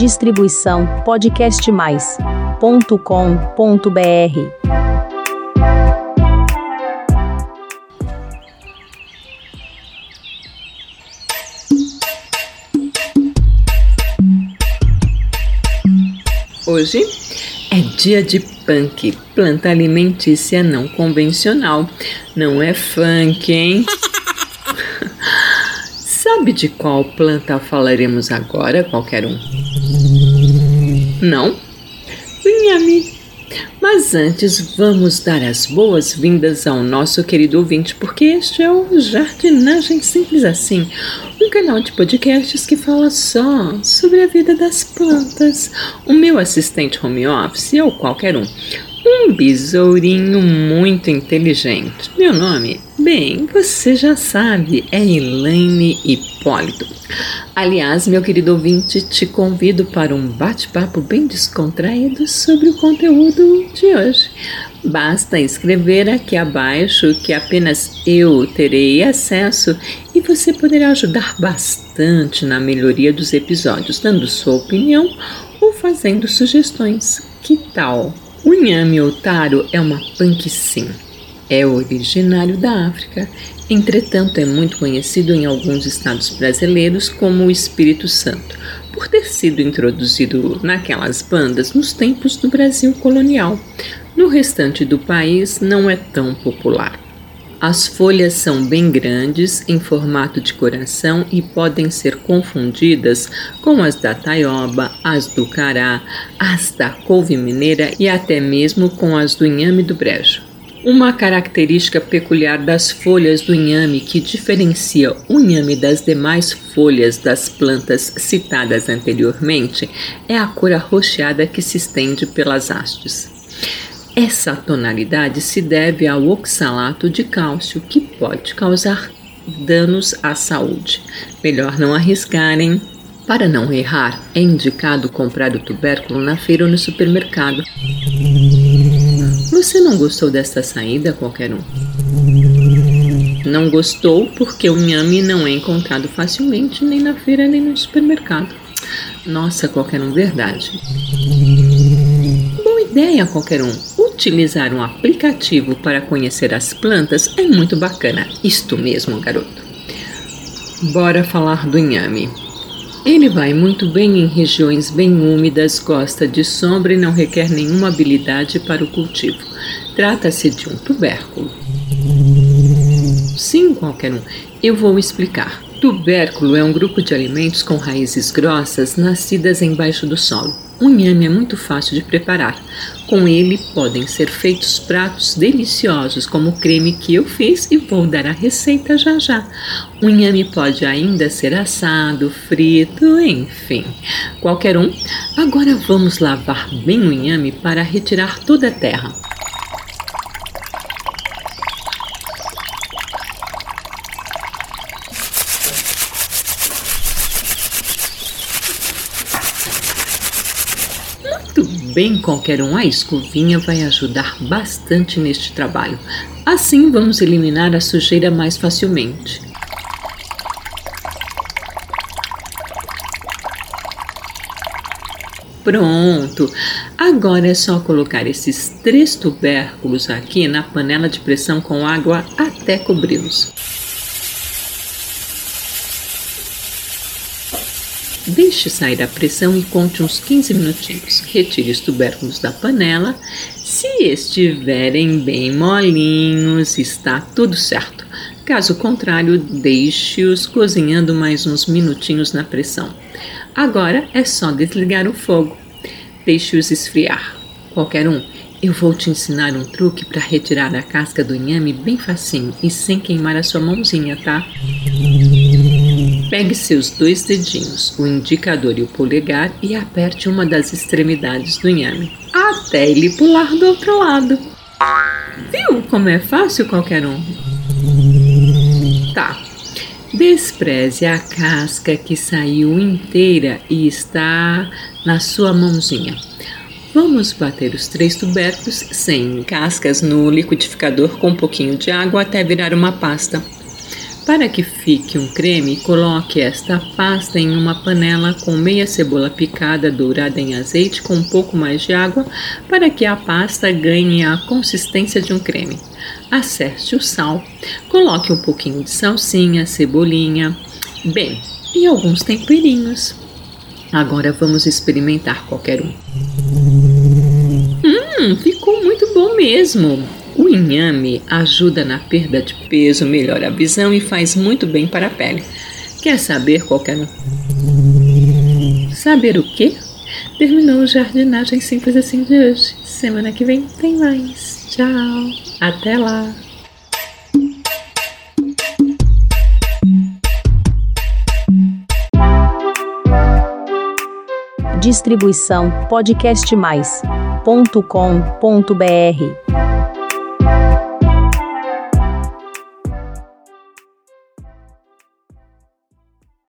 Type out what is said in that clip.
Distribuição podcastmais.com.br. Hoje é dia de punk, planta alimentícia não convencional. Não é funk, hein? Sabe de qual planta falaremos agora, qualquer um? Não? Inhame. Mas antes, vamos dar as boas-vindas ao nosso querido ouvinte, porque este é o Jardinagem Simples Assim, um canal de podcasts que fala só sobre a vida das plantas. O meu assistente home office ou qualquer um. Um besourinho muito inteligente. Meu nome? Bem, você já sabe, é Elaine Hipólito. Aliás, meu querido ouvinte, te convido para um bate-papo bem descontraído sobre o conteúdo de hoje. Basta escrever aqui abaixo que apenas eu terei acesso e você poderá ajudar bastante na melhoria dos episódios, dando sua opinião ou fazendo sugestões. Que tal? O inhame otaro é uma sim. É originário da África, entretanto é muito conhecido em alguns estados brasileiros como o Espírito Santo, por ter sido introduzido naquelas bandas nos tempos do Brasil colonial. No restante do país não é tão popular. As folhas são bem grandes, em formato de coração e podem ser confundidas com as da taioba, as do cará, as da couve mineira e até mesmo com as do inhame do brejo. Uma característica peculiar das folhas do inhame que diferencia o inhame das demais folhas das plantas citadas anteriormente é a cor arroxeada que se estende pelas hastes. Essa tonalidade se deve ao oxalato de cálcio, que pode causar danos à saúde. Melhor não arriscarem. Para não errar, é indicado comprar o tubérculo na feira ou no supermercado. Você não gostou desta saída, qualquer um? Não gostou porque o inhame não é encontrado facilmente nem na feira nem no supermercado. Nossa, qualquer um, verdade. Boa ideia, qualquer um. Utilizar um aplicativo para conhecer as plantas é muito bacana. Isto mesmo, garoto. Bora falar do inhame. Ele vai muito bem em regiões bem úmidas, gosta de sombra e não requer nenhuma habilidade para o cultivo. Trata-se de um tubérculo. Sim, qualquer um. Eu vou explicar. Tubérculo é um grupo de alimentos com raízes grossas nascidas embaixo do solo. O inhame é muito fácil de preparar. Com ele podem ser feitos pratos deliciosos, como o creme que eu fiz e vou dar a receita já já. O inhame pode ainda ser assado, frito, enfim, qualquer um. Agora vamos lavar bem o inhame para retirar toda a terra. Bem qualquer um, a escovinha vai ajudar bastante neste trabalho. Assim vamos eliminar a sujeira mais facilmente. Pronto! Agora é só colocar esses três tubérculos aqui na panela de pressão com água até cobri-los. Deixe sair a pressão e conte uns 15 minutinhos. Retire os tubérculos da panela. Se estiverem bem molinhos, está tudo certo. Caso contrário, deixe-os cozinhando mais uns minutinhos na pressão. Agora é só desligar o fogo. Deixe-os esfriar. Qualquer um. Eu vou te ensinar um truque para retirar a casca do inhame bem facinho e sem queimar a sua mãozinha, tá? Pegue seus dois dedinhos, o indicador e o polegar, e aperte uma das extremidades do inhame, até ele pular do outro lado. Viu como é fácil qualquer um? Tá. Despreze a casca que saiu inteira e está na sua mãozinha. Vamos bater os três tubérculos sem cascas no liquidificador com um pouquinho de água até virar uma pasta. Para que fique um creme, coloque esta pasta em uma panela com meia cebola picada dourada em azeite com um pouco mais de água para que a pasta ganhe a consistência de um creme. Acerte o sal, coloque um pouquinho de salsinha, cebolinha, bem, e alguns temperinhos. Agora vamos experimentar qualquer um. Hum, ficou muito bom mesmo. O inhame ajuda na perda de peso, melhora a visão e faz muito bem para a pele. Quer saber qualquer um? Saber o quê? Terminou o Jardinagem Simples Assim de hoje. Semana que vem tem mais. Tchau. Até lá. Distribuição podcastmais.com.br